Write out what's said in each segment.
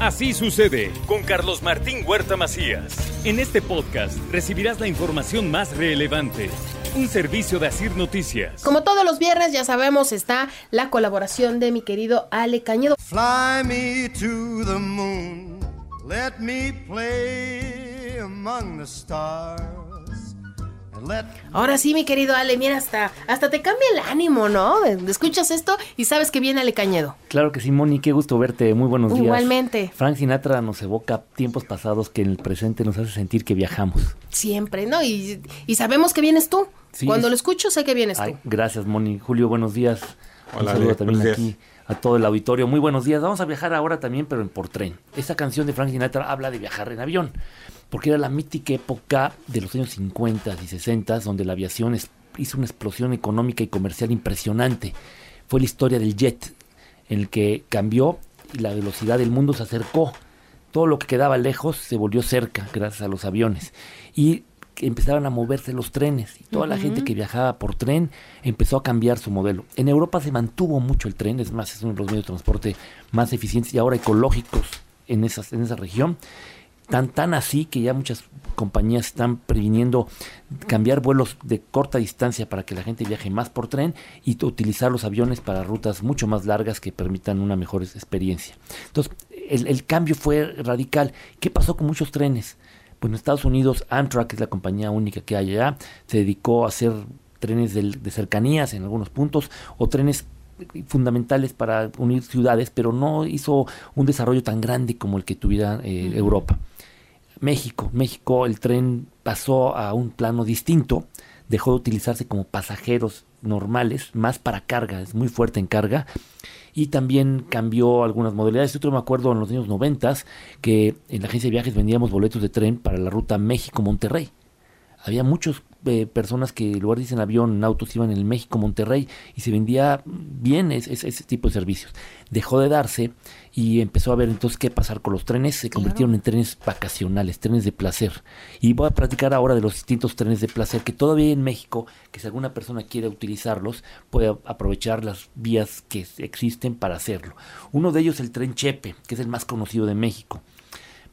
Así sucede con Carlos Martín Huerta Macías. En este podcast recibirás la información más relevante. Un servicio de Asir Noticias. Como todos los viernes, ya sabemos, está la colaboración de mi querido Ale Cañedo. Fly me to the moon, let me play among the stars. Ahora sí, mi querido Ale, mira, hasta, hasta te cambia el ánimo, ¿no? Escuchas esto y sabes que viene Ale Cañedo. Claro que sí, Moni, qué gusto verte. Muy buenos días. Igualmente. Frank Sinatra nos evoca tiempos pasados que en el presente nos hace sentir que viajamos. Siempre, ¿no? Y, sabemos que vienes tú. Cuando lo escucho, sé que vienes tú. Gracias, Moni. Julio, buenos días. Un saludo también aquí a todo el auditorio. Muy buenos días. Vamos a viajar ahora también, pero en por tren. Esta canción de Frank Sinatra habla de viajar en avión porque era la mítica época de los años 50 y 60 donde la aviación hizo una explosión económica y comercial impresionante. Fue la historia del jet, en el que cambió y la velocidad del mundo se acercó. Todo lo que quedaba lejos se volvió cerca gracias a los aviones. Y empezaron a moverse los trenes y toda la gente que viajaba por tren empezó a cambiar su modelo. En Europa se mantuvo mucho el tren, es más, es uno de los medios de transporte más eficientes y ahora ecológicos en, esas, en esa región. Tan, tan así que ya muchas compañías están previniendo cambiar vuelos de corta distancia para que la gente viaje más por tren y utilizar los aviones para rutas mucho más largas que permitan una mejor experiencia. Entonces, el, cambio fue radical. ¿Qué pasó con muchos trenes? Pues en Estados Unidos, Amtrak, que es la compañía única que hay allá, se dedicó a hacer trenes de, cercanías en algunos puntos o trenes fundamentales para unir ciudades, pero no hizo un desarrollo tan grande como el que tuviera eh, Europa. México. México, el tren pasó a un plano distinto, dejó de utilizarse como pasajeros normales, más para carga, es muy fuerte en carga, y también cambió algunas modalidades. Yo me acuerdo en los años 90 que en la agencia de viajes vendíamos boletos de tren para la ruta México-Monterrey. Había muchos eh, personas que en lugar de irse en avión, en autos, iban en el México-Monterrey y se vendía bien ese, tipo de servicios. Dejó de darse y empezó a ver entonces qué pasar con los trenes. Se convirtieron en trenes vacacionales, trenes de placer. Y voy a platicar ahora de los distintos trenes de placer que todavía en México, que si alguna persona quiere utilizarlos, puede aprovechar las vías que existen para hacerlo. Uno de ellos es el tren Chepe, que es el más conocido de México.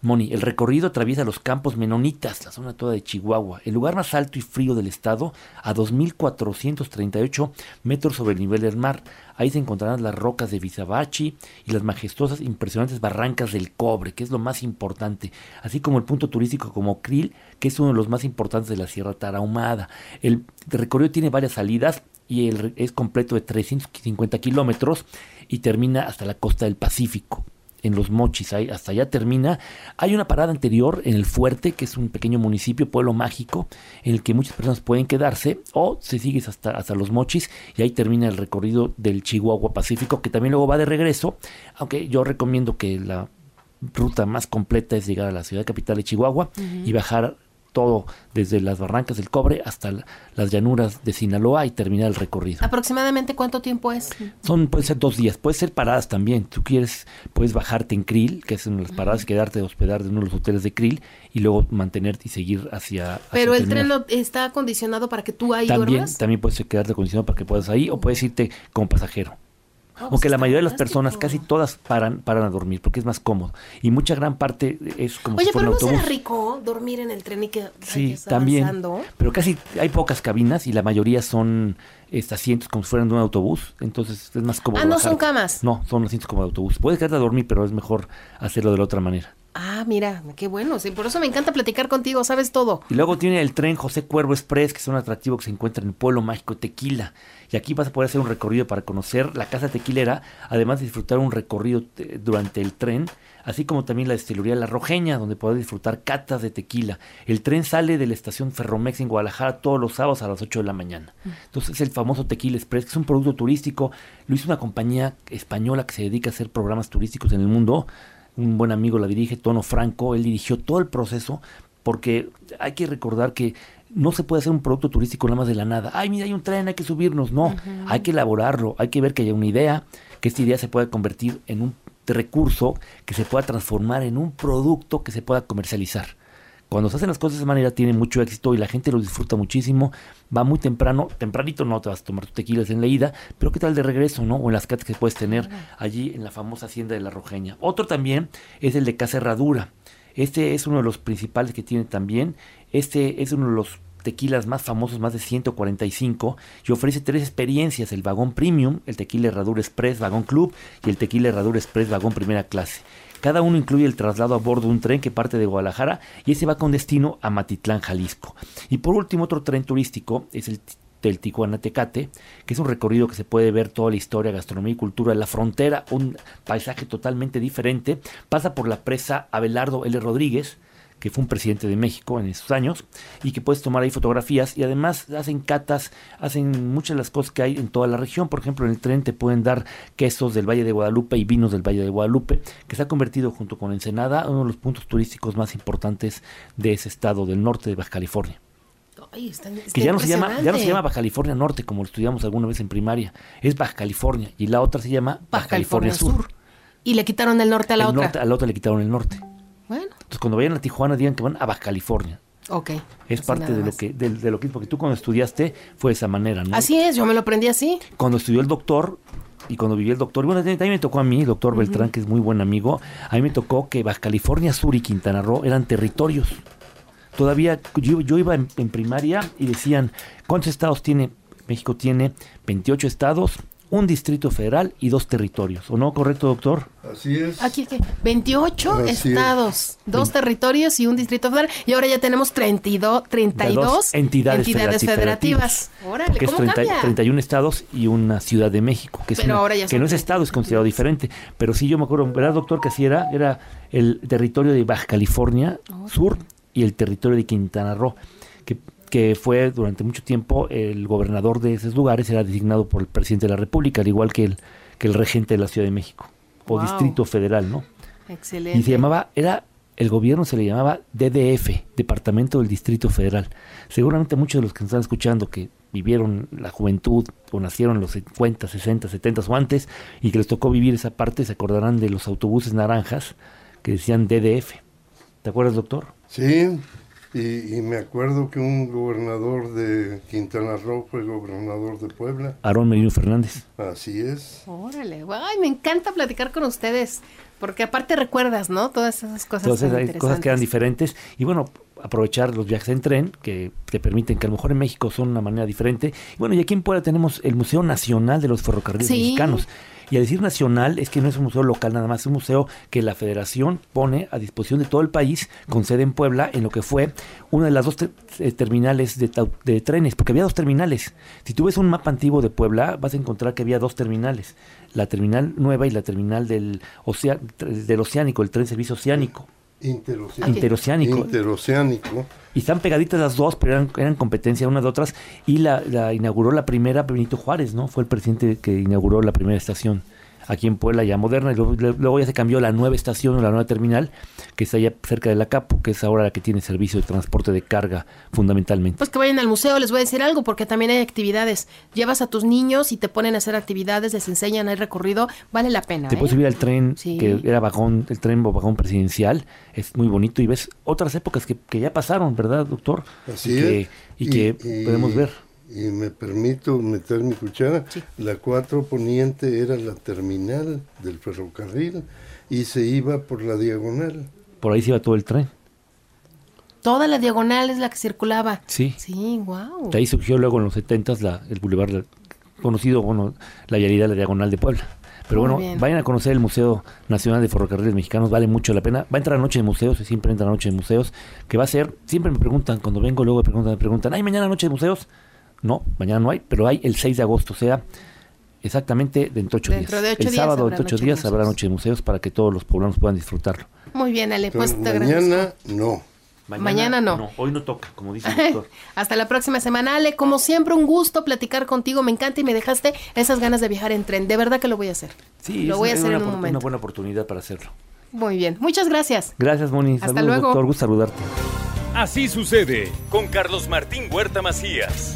Moni, el recorrido atraviesa los campos menonitas, la zona toda de Chihuahua, el lugar más alto y frío del estado, a 2.438 metros sobre el nivel del mar. Ahí se encontrarán las rocas de Vizabachi y las majestuosas, impresionantes barrancas del cobre, que es lo más importante, así como el punto turístico como Krill, que es uno de los más importantes de la Sierra Tarahumada. El recorrido tiene varias salidas y es completo de 350 kilómetros y termina hasta la costa del Pacífico en los Mochis, ahí, hasta allá termina. Hay una parada anterior en el Fuerte, que es un pequeño municipio, pueblo mágico, en el que muchas personas pueden quedarse, o se sigues hasta, hasta los Mochis y ahí termina el recorrido del Chihuahua Pacífico, que también luego va de regreso, aunque yo recomiendo que la ruta más completa es llegar a la ciudad capital de Chihuahua y bajar todo desde las barrancas del cobre hasta las llanuras de Sinaloa y terminar el recorrido. ¿Aproximadamente cuánto tiempo es? Son, puede ser dos días, puede ser paradas también. Tú quieres, puedes bajarte en Krill, que es en las paradas, quedarte de hospedar de uno de los hoteles de Krill y luego mantenerte y seguir hacia... Pero el tren está acondicionado para que tú ahí también, También puedes quedarte acondicionado para que puedas ahí o puedes irte como pasajero. Aunque la mayoría de las personas, casi todas, paran, paran a dormir porque es más cómodo. Y mucha gran parte es como Oye, si fuera pero no será rico dormir en el tren y que Sí, también. Pero casi hay pocas cabinas y la mayoría son asientos como si fueran de un autobús. Entonces es más cómodo. Ah, no son camas. No, son asientos como de autobús. Puedes quedarte a dormir, pero es mejor hacerlo de la otra manera. Ah, mira, qué bueno. Sí, por eso me encanta platicar contigo, sabes todo. Y luego tiene el tren José Cuervo Express, que es un atractivo que se encuentra en el pueblo mágico Tequila. Y aquí vas a poder hacer un recorrido para conocer la casa tequilera, además de disfrutar un recorrido eh, durante el tren, así como también la destilería La Rojeña, donde podrás disfrutar catas de tequila. El tren sale de la estación Ferromex en Guadalajara todos los sábados a las 8 de la mañana. Entonces es el famoso Tequila Express, que es un producto turístico. Lo hizo una compañía española que se dedica a hacer programas turísticos en el mundo un buen amigo la dirige, Tono Franco, él dirigió todo el proceso, porque hay que recordar que no se puede hacer un producto turístico nada más de la nada. Ay, mira, hay un tren, hay que subirnos. No, hay que elaborarlo, hay que ver que haya una idea, que esta idea se pueda convertir en un recurso que se pueda transformar en un producto que se pueda comercializar cuando se hacen las cosas de esa manera tiene mucho éxito y la gente lo disfruta muchísimo. Va muy temprano, tempranito no te vas a tomar tus tequilas en la ida, pero qué tal de regreso, ¿no? O en las catas que puedes tener allí en la famosa hacienda de la Rojeña. Otro también es el de Casa Herradura. Este es uno de los principales que tiene también. Este es uno de los tequilas más famosos, más de 145, y ofrece tres experiencias, el vagón premium, el tequila Herradura Express vagón club y el tequila Herradura Express vagón primera clase. Cada uno incluye el traslado a bordo de un tren que parte de Guadalajara y ese va con destino a Matitlán, Jalisco. Y por último, otro tren turístico es el del Tijuana Tecate, que es un recorrido que se puede ver toda la historia, gastronomía y cultura de la frontera, un paisaje totalmente diferente. Pasa por la presa Abelardo L. Rodríguez, que fue un presidente de México en esos años, y que puedes tomar ahí fotografías y además hacen catas, hacen muchas de las cosas que hay en toda la región. Por ejemplo, en el tren te pueden dar quesos del Valle de Guadalupe y vinos del Valle de Guadalupe, que se ha convertido junto con Ensenada uno de los puntos turísticos más importantes de ese estado del norte de Baja California. que ya no se llama ya no se llama Baja California Norte como lo estudiamos alguna vez en primaria, es Baja California y la otra se llama Baja, California, Sur. Y le quitaron el norte a la otra. a la otra le quitaron el norte. Entonces, cuando vayan a Tijuana, digan que van a Baja California. Ok. Es parte de lo, que, de, lo que, porque tú cuando estudiaste fue de esa manera, ¿no? Así es, yo me lo aprendí así. Cuando estudió el doctor, y cuando vivió el doctor, bueno, también me tocó a mí, el doctor Beltrán, que es muy buen amigo, a mí me tocó que Baja California Sur y Quintana Roo eran territorios. Todavía yo, yo iba en, en, primaria y decían, ¿cuántos estados tiene? México tiene 28 estados, un distrito federal y dos territorios. ¿O no, correcto, doctor? Así es. Aquí, 28 estados, dos territorios y un distrito federal. Y ahora ya tenemos 32, 32 entidades, federativas. Órale, que es 31 estados y una ciudad de México, que, es que no es estado, es considerado diferente. Pero sí, yo me acuerdo, ¿verdad, doctor? Que así era, era el territorio de Baja California Sur y el territorio de Quintana Roo. Que que fue durante mucho tiempo el gobernador de esos lugares, era designado por el presidente de la República, al igual que el, que el regente de la Ciudad de México, o Distrito Federal, ¿no? Excelente. Y se llamaba, era, el gobierno se le llamaba DDF, Departamento del Distrito Federal. Seguramente muchos de los que nos están escuchando que vivieron la juventud o nacieron en los 50, 60, 70 o antes y que les tocó vivir esa parte, se acordarán de los autobuses naranjas que decían DDF. ¿Te acuerdas, doctor? Sí, y, me acuerdo que un gobernador de Quintana Roo fue gobernador de Puebla. Aarón Merino Fernández. Así es. Órale, ay, me encanta platicar con ustedes, porque aparte recuerdas, ¿no? Todas esas cosas. Todas esas cosas que eran diferentes. Y bueno, aprovechar los viajes en tren, que te permiten que a lo mejor en México son una manera diferente. Y bueno, y aquí en Puebla tenemos el Museo Nacional de los Ferrocarriles Mexicanos. Y a decir nacional es que no es un museo local nada más, es un museo que la federación pone a disposición de todo el país, con sede en Puebla, en lo que fue una de las dos eh, terminales de, trenes, porque había dos terminales. Si tú ves un mapa antiguo de Puebla, vas a encontrar que había dos terminales, la terminal nueva y la terminal del, del oceánico, el tren servicio oceánico. Interoceánico. Interoceánico. Y están pegaditas las dos, pero eran, eran competencia unas de otras. Y la, la, inauguró la primera Benito Juárez, ¿no? Fue el presidente que inauguró la primera estación aquí en Puebla ya moderna, y luego, ya se cambió la nueva estación, la nueva terminal, que está allá cerca de la Capo, que es ahora la que tiene servicio de transporte de carga fundamentalmente. Pues que vayan al museo, les voy a decir algo, porque también hay actividades. Llevas a tus niños y te ponen a hacer actividades, les enseñan, hay recorrido, vale la pena. Te puedes ¿eh? subir al tren, que era vagón, el tren vagón presidencial, es muy bonito y ves otras épocas que, que ya pasaron, ¿verdad, doctor? Así y que, y, que podemos ver y me permito meter mi cuchara, la 4 Poniente era la terminal del ferrocarril y se iba por la diagonal. Por ahí se iba todo el tren. Toda la diagonal es la que circulaba. Sí. Sí, wow. De ahí surgió luego en los 70 la, el bulevar conocido, bueno, la vialidad, la diagonal de Puebla. Pero bueno, vayan a conocer el Museo Nacional de Ferrocarriles Mexicanos, vale mucho la pena. Va a entrar a Noche de Museos, y siempre entra a Noche de Museos, que va a ser, siempre me preguntan, cuando vengo luego me preguntan, me preguntan, ¿hay mañana Noche de Museos? No, mañana no hay, pero hay el 6 de agosto, o sea, exactamente dentro de ocho días. el sábado, dentro de ocho días, habrá Noche de Museos para que todos los poblanos puedan disfrutarlo. Muy bien, Ale, pues te Mañana no. Mañana, no. Hoy no toca, como dice el doctor. Hasta la próxima semana, Ale. Como siempre, un gusto platicar contigo. Me encanta y me dejaste esas ganas de viajar en tren. De verdad que lo voy a hacer. Sí, lo voy a hacer en un momento. una buena oportunidad para hacerlo. Muy bien. Muchas gracias. Gracias, Moni. Hasta luego. doctor. Gusto saludarte. Así sucede con Carlos Martín Huerta Macías.